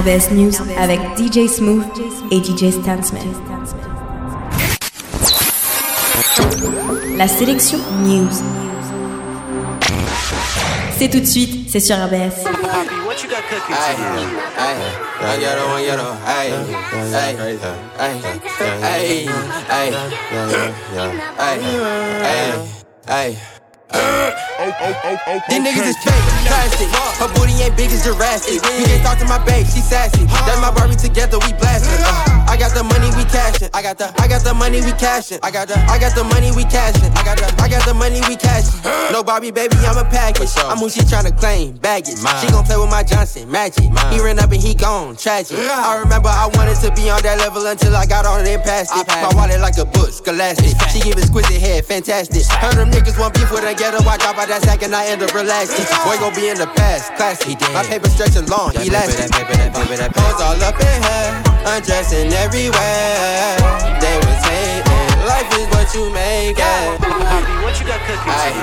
RBS News avec DJ Smooth et DJ Stansman. La sélection News. C'est tout de suite, c'est sur RBS. These niggas is fake, plastic. Her booty ain't big as Jurassic. You can't talk to my babe, she sassy. That's my Barbie together, we blasting. Uh, I got the money, we cashin'. I got the, I got the money, we cashin'. I got the, I got the money, we cashin'. I got the, I got the money, we cashin'. No Barbie, baby, I'm a package. I'm who she tryna claim, baggage. She gon' play with my Johnson, magic. He ran up and he gone, tragic. I remember I wanted to be on that level until I got on it past it. My wallet like a book, scholastic. She give exquisite head, fantastic. Heard them niggas want beef with a ghetto, I drop out that sack and I end up relaxing. Boy gon' be in the past, classy. My paper stretching long, elastic. Hoes all up in her, undressing everywhere. They was hating, life is what you make it. What you got cooking? Aye,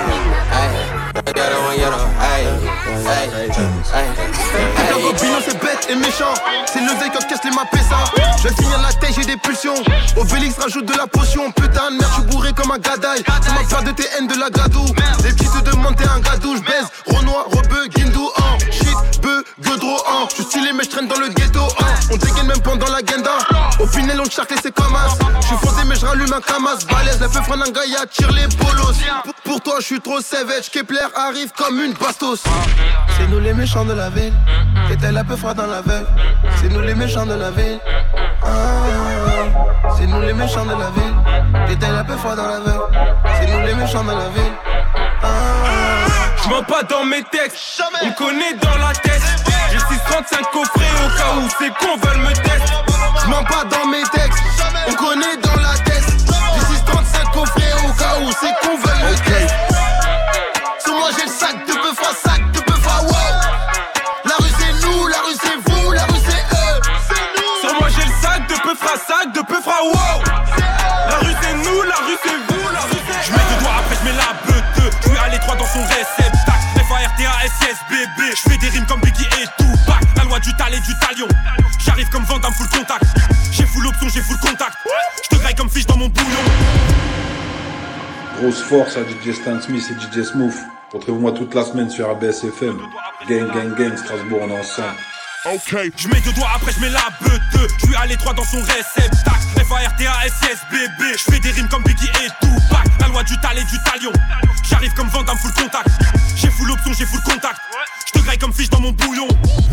aye, yellow on yellow, aye, aye, aye, Le Robinho c'est bête et méchant. C'est le zèle qui casse les mappés ça Je finir la tête j'ai des pulsions. Obélix rajoute de la potion. Putain de merde je suis bourré comme un gadaille Tu m'as peur de tes haines de la gadou t'es un gadou Je baise. Renoir, Rebeu, Guindou en Shit, Beu, Godro en Je suis stylé mais je traîne dans le ghetto hein. On dégaine même pendant la genda. Au final on charcle et c'est comme as. Je suis fondé mais je rallume un camas Balèze la peu Franangaya tire les bolos. Pour- toi je suis trop savage. Kepler arrive comme une bastos. C'est nous les méchants de la ville. T'étais la peu froid dans la veille C'est nous les méchants de la ville. Ah, C'est nous les méchants de la ville. T'étais la peu froid dans la veille C'est nous les méchants de la ville. Ah, Je mens pas dans mes textes, on me connaît dans la tête. J'ai 635 coffrets au cas où c'est qu'on veulent me tester. Je mens pas dans mes textes, on connaît dans la tête. J'ai 635 coffrets au cas où c'est qu'on veut me test. Sur moi j'ai le sac de bœuf à sac de bœuf à wow. La rue c'est nous, la rue c'est vous, la rue c'est eux. Sur moi j'ai le sac de peu fra sac, de peu fra wow. Et Tupac. La loi du tal et du talion. J'arrive comme Vandame full contact. J'ai full option, j'ai full contact. Je te graille comme fiche dans mon bouillon. Grosse force à DJ Stan Smith et DJ Smooth. Retrouvez-moi toute la semaine sur ABSFM. Gang, gang, gang, Strasbourg, on est ensemble. Ok, je mets deux doigts après je mets la beute Je suis à l'étroit dans son réceptacle F-A-R-T-A-S-I-S bébé Je fais des rimes comme Biggie et Tupac La loi du tal et du talion J'arrive comme Vandame full contact J'ai full option, j'ai full contact comme fiche dans mon bouillon.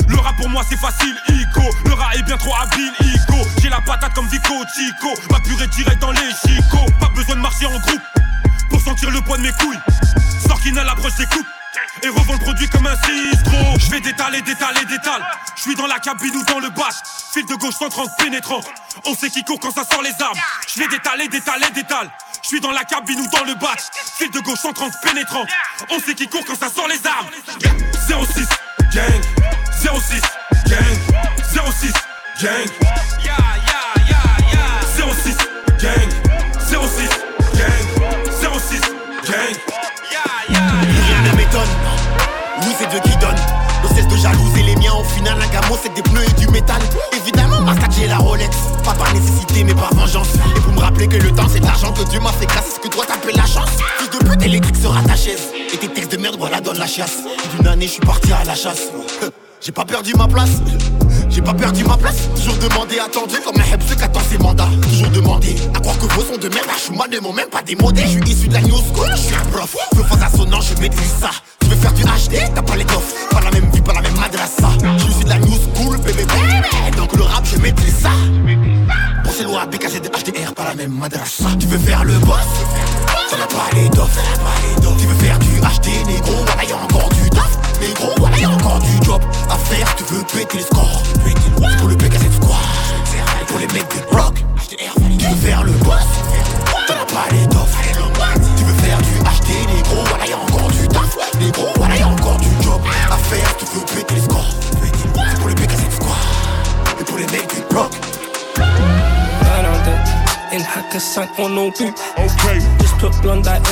Le rat pour moi c'est facile, Ico. Le rat est bien trop habile, Ico. J'ai la patate comme Vico, Chico. Ma purée direct dans les chicots. Pas besoin de marcher en groupe pour sentir le poids de mes couilles. Sorkinal approche des coupes et revend le produit comme un 6 fais d'étaler, d'étaler, d'étale. Je suis dans la cabine ou dans le bâche. Fil de gauche 130 pénétrant. On sait qui court quand ça sort les armes. Je vais d'étaler, d'étaler, d'étale. Je suis dans la cabine ou dans le bâche. Fil de gauche 130 pénétrant. On sait qui court quand ça sort les armes. 06 gang. 06 gang. 06 gang. 06 gang. 06 gang. 06 gang. Rien ne m'étonne. Vous êtes de qui au final, un gamin, c'est des pneus et du métal. Évidemment, ma statue est la Rolex. Pas par nécessité, mais par vengeance. Et pour me rappeler que le temps, c'est l'argent que Dieu m'a fait grâce. Est-ce que toi t'appelles la chance Fils de pute électrique sera ta chaise. Et tes textes de merde, voilà, donne la chiasse. D'une année, je suis parti à la chasse. J'ai pas perdu ma place. J'ai pas perdu ma place. Toujours demandé, attendu comme un hebse qui attend ses mandats. Toujours demandé, à croire que vos sons de merde, je suis mal ne même pas démodé. Je suis issu de la new je suis un prof. Je fais assonnant, je maîtrise ça. Tu veux faire du HD, t'as pas l'étoffe. Pas la même vie, pas la même madrassa. Je suis de la new school, bébé. Donc le rap, je maîtrise ça. Pour ces lois BKZ de HDR, pas la même madrassa. Tu veux faire le boss?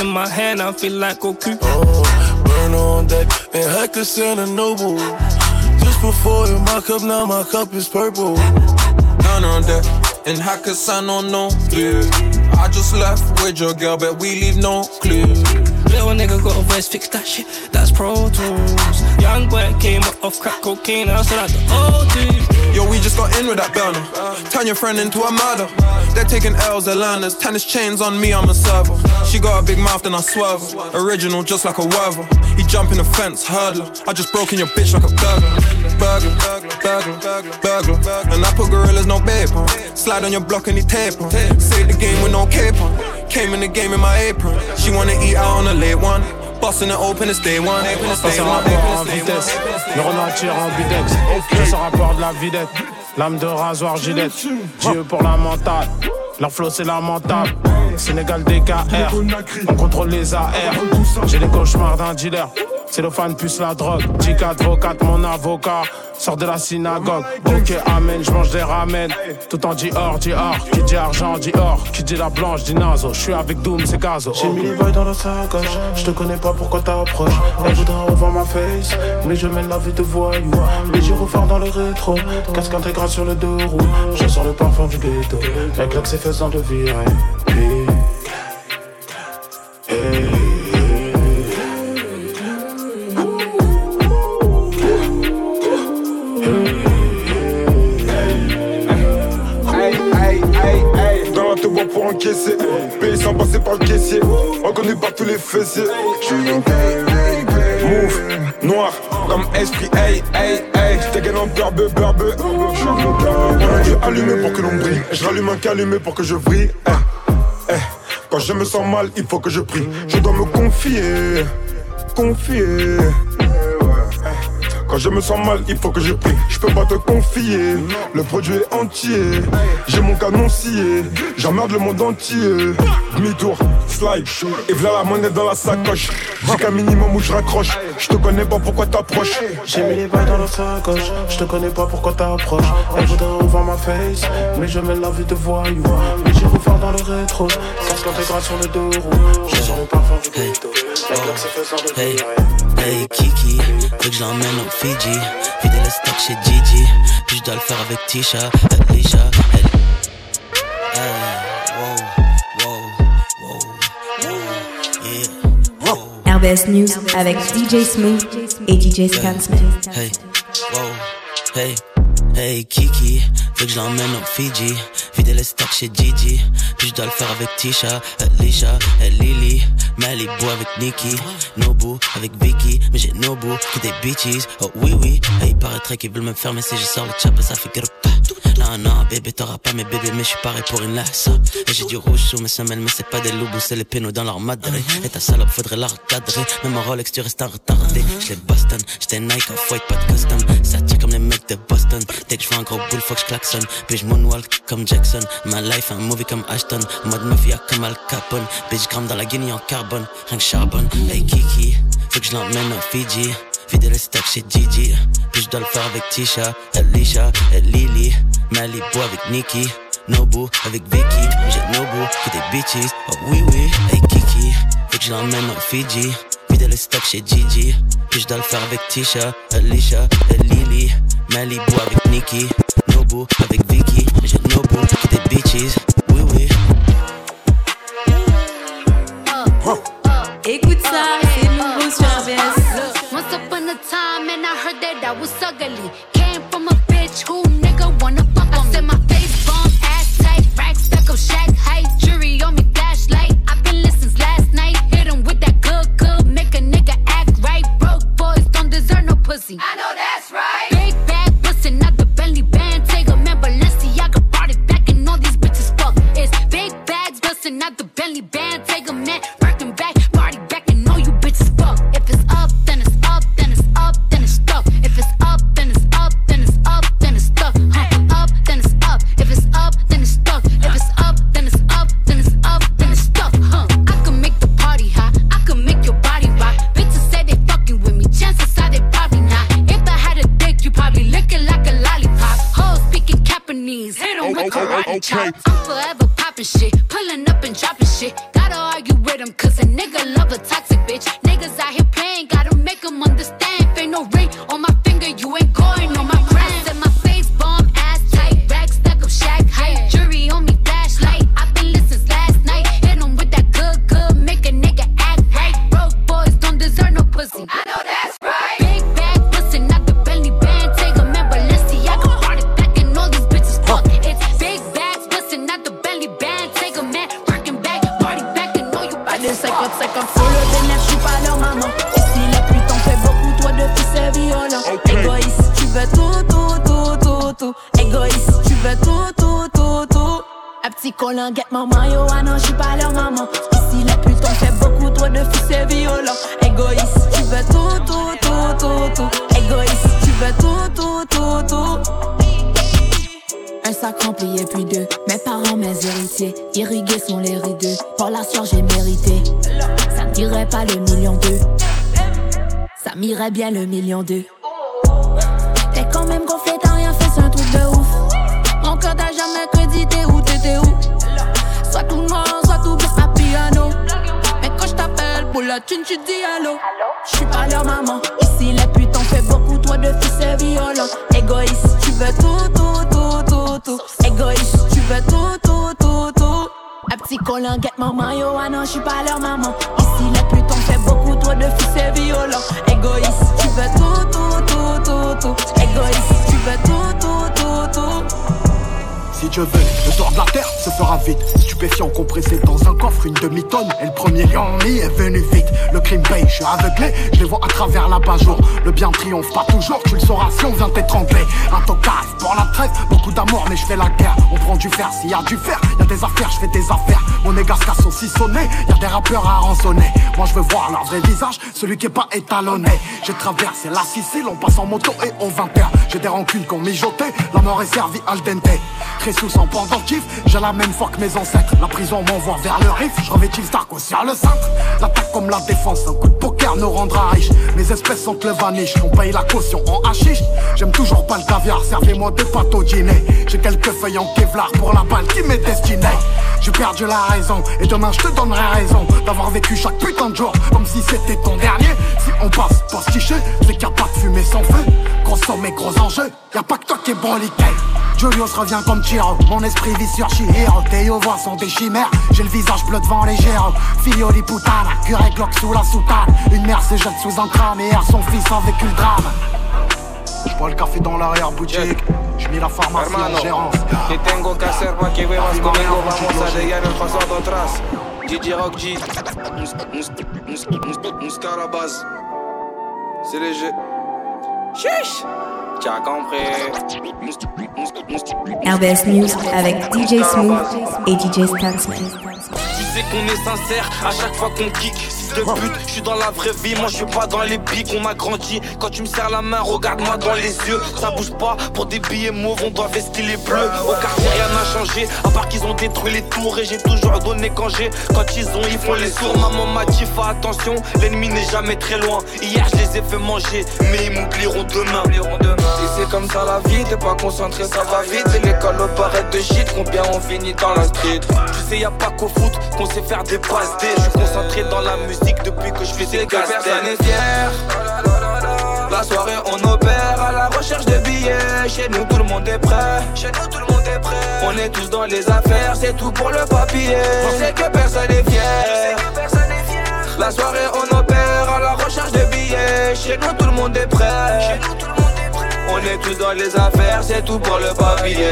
In my hand, I feel like Goku. Oh, burn on deck and Hector Santa Noble. Just before in my cup, now my cup is purple. None on deck, and how could I don't know? Yeah. I just left with your girl, but we leave no clue. Little nigga got a voice, fix that shit, that's Pro Tools. Young boy came up off crack cocaine, I still at the OT. Yo, we just got in with that burner. Turn your friend into a murder. They're taking L's, they're learners. Tennis chains on me, I'm a server. She got a big mouth, and I swerve. Original, just like a werver. He jump in the fence, hurdler. I just broke in your bitch like a burglar. Burglar, burglar, burglar. And I put gorillas, no babe on. Slide on your block and he tape on. Save the game with no cape on. Came in the game in my apron. She wanna eat out on a late one. Busting it open, it's day one. Ça en vitesse, le tire en bidex. Ça c'est rapport de la vidette, lame de rasoir gilette. Dieu pour la mentale, leur flow c'est lamentable. Sénégal DKR, on contrôle les AR. J'ai les cauchemars d'un dealer. Fan plus la drogue. J4 advocate, mon avocat. Sors de la synagogue. Ok, amen, je mange des ramen. Tout en Dior, Dior. Qui dit argent, dit or. Qui dit la blanche, dit nazo. Je suis avec Doom, c'est gazo. J'ai mis les bails dans la sacoche. Je te connais pas pourquoi t'approches? Elle voudra revoir ma face. Mais je mène la vie de voyou. Les gyrophares dans le rétro. Casque intégral sur le deux roues. Je sors le parfum du ghetto. Avec l'accès faisant de virer. Pour encaisser. Payer sans passer par le caissier. Reconnu par tous les fessiers. Move, noir, comme esprit, hey, hey, hey. J'dégaine en berbe, berbe. Je allumé pour que l'on brille. Je rallume un calumet pour que je brille. Eh, eh. Je me sens mal, il faut que je prie. Je dois me confier, confier. Quand je me sens mal, il faut que je prie. Je peux pas te confier. Le produit est entier. J'ai mon canon scié. J'emmerde le monde entier. Demi-tour, slide. Et voilà la monnaie dans la sacoche. J'ai qu'un minimum où je raccroche. Je te connais pas pourquoi t'approches? J'ai mis les balles dans la sacoche. Je te connais pas pourquoi t'approches? Elle voudrait voir ma face. Mais je mène la vie de voyou. J'ai refaire dans le rétro. Intégral sur le deux roues. Je sens le parfum du ghetto. Hey, hey, Kiki, faut que je l'emmène au Fiji. Vider le stock chez Gigi. Puis je dois le faire avec Tisha, Alicia. Hey, wow, wow, wow, yeah. RBS News avec DJ Smooth et DJ Stan Smith. Hey, wow, hey. Hey Kiki, que je l'emmène au Fiji Vider les chez Gigi. Puis je dois le faire avec Tisha, et Lily Malibu avec Nikki Nobu avec Vicky. Mais j'ai Nobu que des bitches. Oh oui oui, hey, il paraîtrait qu'ils veulent me faire Mais si je sors le chap ça fait pas Non non bébé t'auras pas mes bébés Mais je suis pareil pour une lasse j'ai du rouge sous mes semelles Mais c'est pas des loups c'est les pénaux dans leur madré Et ta salope faudrait la recadrer Même en Rolex tu restes un retardé Je les Boston, j'étais Nike off white pas de custom Ça tire comme les mecs de Boston Dès que je vois un gros boule, faut que je klaxonne. Puis je comme Jackson. Ma life, un movie comme Ashton. Mode mafia comme Al Capone. Bitch, gramme dans la Guinée en carbone. Rien que charbonne. Hey Kiki, faut que je l'emmène au Fiji. Vider le stock chez Gigi. Puis je dois le faire avec Tisha, Alicia, et Lily. Malibu avec Nikki. Nobu avec Vicky. J'ai Nobu que des bitches. Oh oui, oui. Hey Kiki, faut que je l'emmène au Fiji. Vider le stock chez Gigi. Puis je dois le faire avec Tisha, Alicia, et Lily. Malibu avec Nikki, Nobu avec Vicky, héritiers, irrigués sont les rides. Pour la soeur, j'ai mérité. Ça ne dirait pas le million d'eux. Ça m'irait bien le million d'eux. T'es quand même gonflé, t'as rien fait, c'est un truc de ouf. Mon cœur t'a jamais crédité où t'étais où? Soit tout noir, soit tout blanc à piano. Mais quand je t'appelle pour la thune, tu dis allô. Je suis pas leur maman. Ici, les putes ont fait beaucoup trop de fils et violents. Égoïste, tu veux tout, Petit collant, get maman, yo, ah non, je suis pas leur maman. Ici, les putes ont fait beaucoup trop de fils et violents. Égoïste, tu veux tout, tout, tout, tout, tout. Égoïste, tu veux tout, tout, tout, tout. Si Dieu veut, le tour de la terre se fera vite. Stupéfiant compressé dans un coffre, une demi-tonne. Et le premier lion est venu vite. Le crime paye, je suis aveuglé, je les vois à travers la jour Le bien triomphe pas toujours, tu le sauras si on vient t'étrangler. Un tocard pour la trêve, beaucoup d'amour, mais je fais la guerre. On prend du fer, s'il y a du fer, y a des affaires, je fais des affaires. Mon égard se casse aussi sonné, y a des rappeurs à rançonner. Moi je veux voir leur vrai visage, celui qui est pas étalonné. J'ai traversé la Sicile, on passe en moto et on 20 J'ai des rancunes qu'on mijoté, la mort est servie al dente. Sous en pendentif, j'ai la même foi que mes ancêtres. La prison m'envoie vers le riff, je revêtis le Stark aussi le cintre. L'attaque comme la défense, un coup de poker nous rendra riche. Mes espèces sont le vaniche, on paye la caution en hachiche. J'aime toujours pas le caviar, servez-moi des pâtes au dîner. J'ai quelques feuilles en Kevlar pour la balle qui m'est destinée. J'ai perdu la raison et demain je te donnerai raison d'avoir vécu chaque putain de jour comme si c'était ton dernier. Si on passe postiché, c'est qu'il pas de fumée sans feu. Gros somme et gros enjeu, y a pas que toi qui est broliqué. Julius revient comme Chiro, mon esprit vit sur Chihiro. Théo voix sont des chimères, j'ai le visage bleu devant les géros. Filio di putana, curé Glock sous la soutane. Une mère se jette sous un crâne et erre son fils a vécu le drame. Je bois le café dans l'arrière-boutique Je mis la pharmacie en gérance. Que tengo que hacer pa' que bebas conmigo Vamos a llegar el pasado atrás. DJ Rock G. Muscarabaz. C'est léger. Chiche T'as compris? RBS News avec DJ Smooth et DJ Stansman. Tu sais qu'on est sincère à chaque fois qu'on kick. De but, je suis dans la vraie vie, moi je suis pas dans les pics. On a grandi quand tu me serres la main, regarde-moi dans les yeux. Ça bouge pas pour des billets mauves, on doit vestir les bleus. Au quartier, rien n'a changé, à part qu'ils ont détruit les tours. Et j'ai toujours donné quand j'ai, quand ils ont, ils font les sourds. Maman m'a dit, fais attention, l'ennemi n'est jamais très loin. Hier, je les ai fait manger, mais ils m'oublieront demain. Et c'est comme ça la vie, t'es pas concentré, ça va vite. C'est l'école au barrette de shit, combien on finit dans la street. Tu sais, y a pas qu'au foot qu'on sait faire des passes D. Je suis concentré dans la musique depuis que je fais des que personne est fier. La soirée, on opère à la recherche de billets. Chez nous, tout le monde est prêt. Chez nous, tout le monde est prêt. On est tous dans les affaires, c'est tout pour le papier. Je sais que personne est fier. La soirée, on opère à la recherche de billets. Chez nous, tout le monde est prêt. Chez nous, tout le monde est prêt. On est tous dans les affaires, c'est tout pour le papier.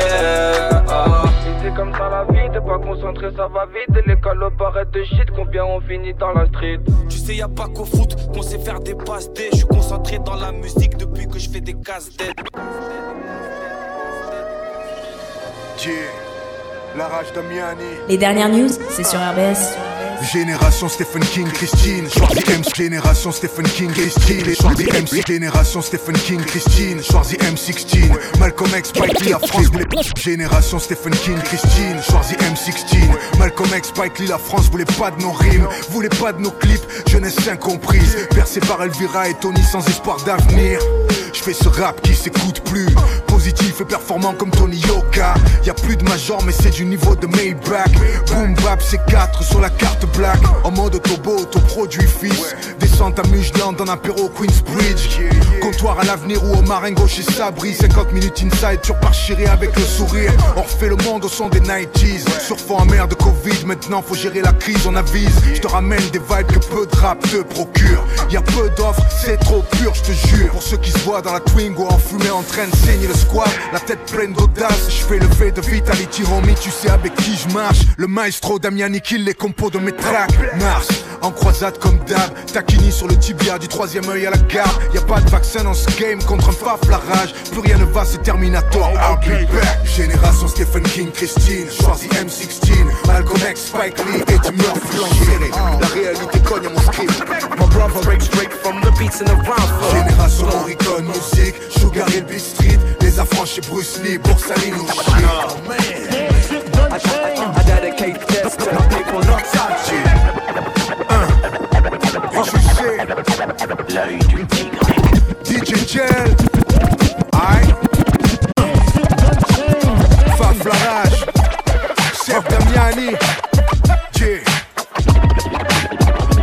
Ah. C'est comme ça la vie, t'es pas concentré, ça va vite. L'école au barrette de shit, combien on finit dans la street. Tu sais, y a pas qu'au foot qu'on sait faire des passes D. Je suis concentré dans la musique depuis que je fais des casse dead. La rage de Miami. Les dernières news, c'est sur RBS. Génération Stephen King, Christine. Schwarzy M. Génération Stephen King, Christine. Schwarzy MC. Génération Stephen King, Christine. Schwarzy M16. Malcolm X, Spike Lee, la France voulait. Génération Stephen King, Christine. Schwarzy M16. Malcolm X, Spike Lee, la France voulait pas de nos rimes. Voulait pas de nos clips. Jeunesse incomprise. Percé par Elvira et Tony sans espoir d'avenir. Fais ce rap qui s'écoute plus. Positif et performant comme Tony Yoka. Y a plus de major, mais c'est du niveau de Maybach. Boom bap, c'est 4 sur la carte black. En mode turbo, produit fils. Descente à Mujland dans apéro Queensbridge. Comptoir à l'avenir ou au marengo chez Sabri. 50 minutes inside, tu repars avec le sourire. On refait le monde au son des 90s. Surfant en mer de Covid, maintenant faut gérer la crise, on avise. Je te ramène des vibes que peu de rap te procure. Y a peu d'offres, c'est trop pur, je te jure. Pour ceux qui se voient dans la Twingo en fumée en train de saigner le squat, la tête pleine d'audace. Je fais le V de Vitality Homie, tu sais avec qui je marche. Le maestro Damiani kill les compos de mes tracks. Marche en croisade comme d'hab, taquini sur le tibia du troisième œil à la gare. Y a pas de vaccin en ce game contre un faf la rage. Plus rien ne va, c'est terminatoire. I'll be back. Génération Stephen King, Christine, choisi M16, Malcolm X, Spike Lee et Tim Murphy. La réalité cogne à mon script. My brother breaks from the beats in the round. Génération Morricone, musique, Sugar Beat Street, les affranchis Bruce Lee, Boursaline ou Oh man. I, I, I dedicate this to the people outside you. L'œil du tigre. DJ Gel, aïe. Faf la rage, Chef Damiani, yeah.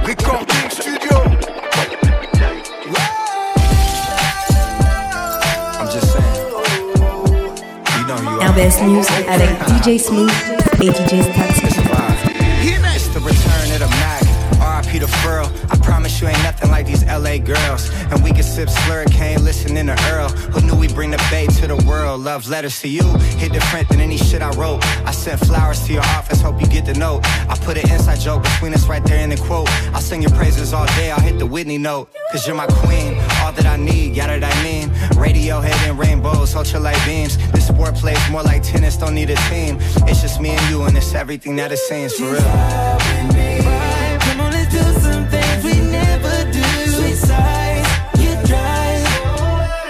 Recording Studio. I'm just saying. You know you. RBS News avec DJ Smooth et DJ Static. You ain't nothing like these LA girls. And we can sip slurricane, listening to Earl. Who knew we bring the bay to the world? Love letters to you. Hit different than any shit I wrote. I sent flowers to your office, hope you get the note. I put an inside joke between us right there in the quote. I'll sing your praises all day, I'll hit the Whitney note. Cause you're my queen, all that I need, yada that I mean. Radiohead and rainbows, ultralight beams. This sport plays more like tennis, don't need a team. It's just me and you, and it's everything that it seems for real. Get dry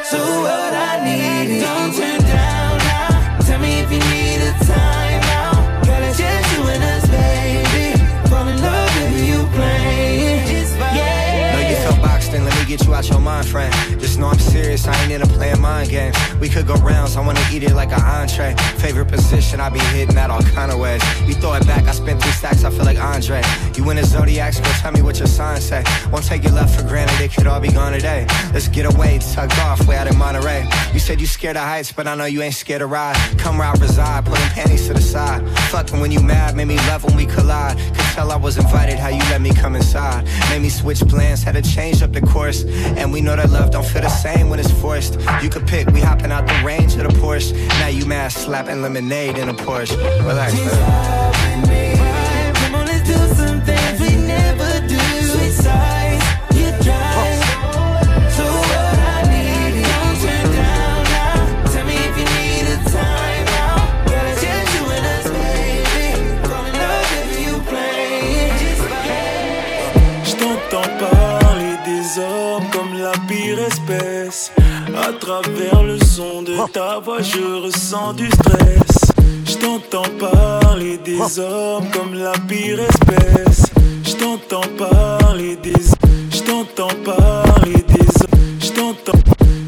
So what I need Don't turn down now. Tell me if you need a time now Gotta chase you in us, baby. Fall in love with the Ukraine It's fire No, you're fucked, then let me get you out your mind, friend. Just know I'm serious, I ain't into playing mind games. We could go rounds, I wanna eat it like an entree. Favorite position, I be hitting that all kind of ways. You throw it back, I spent three stacks, I feel like Andre. You in the zodiac, go tell me what your sign say. Won't take your love for granted, it could all be gone today. Let's get away, tucked off, way out in Monterey. You said you scared of heights, but I know you ain't scared to ride. Come I reside, putting panties to the side. Fucking when you mad, made me love when we collide. Could tell I was invited, how you let me come inside. Made me switch plans, had to change up the course. And we know that love don't feel the same when it's forced. You could pick, we hopping out the range of the Porsche. Now you mad, slapping lemonade in a Porsche. Relax. Come on, let's do some travers le son de ta voix, je ressens du stress. Je t'entends parler des hommes comme la pire espèce. Je t'entends parler des. Parler des. T'entends.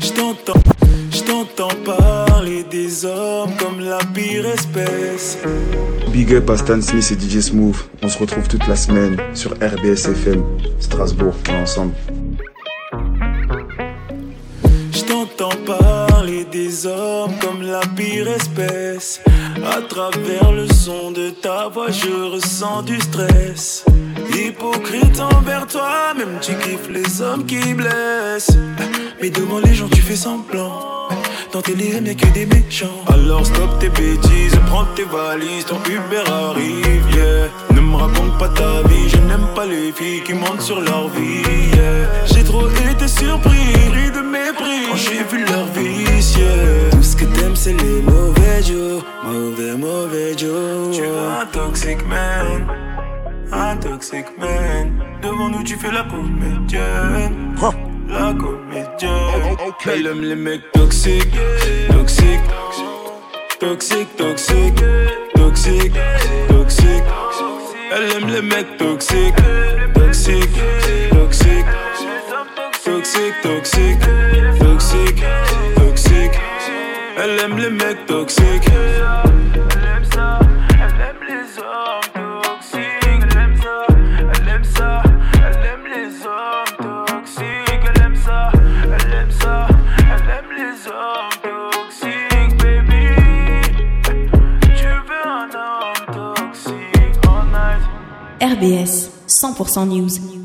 Je t'entends. Parler des hommes comme la pire espèce. Big up à Stan Smith et DJ Smooth. On se retrouve toute la semaine sur RBS FM, Strasbourg, ensemble. Travers le son de ta voix, je ressens du stress. Hypocrite envers toi, même tu kiffes les hommes qui blessent. Mais devant les gens, tu fais semblant. Dans tes DM, y'a que des méchants. Alors stop tes bêtises, prends tes valises, ton Uber arrive, yeah. Ne me raconte pas ta vie, je n'aime pas les filles qui mentent sur leur vie, yeah. Trop été surpris, pris de mépris, quand j'ai vu leur vice, yeah. Tout ce que t'aimes, c'est les mauvais jours, mauvais, mauvais jours. Tu es un toxic man, un toxic man. Devant nous, tu fais la comédienne. La comédienne. Elle aime les mecs toxiques, toxiques, toxiques, toxiques, toxiques, toxiques. Elle aime les mecs toxiques, toxiques, toxiques, toxiques, toxiques, toxiques, toxiques. Elle aime les mecs toxiques. Elle aime ça, elle aime les hommes toxiques. Elle aime ça, elle aime ça, elle aime les hommes toxiques. Elle aime ça, elle aime ça, elle aime les hommes toxiques, baby. Tu veux un homme toxique all night? RBS 100% News.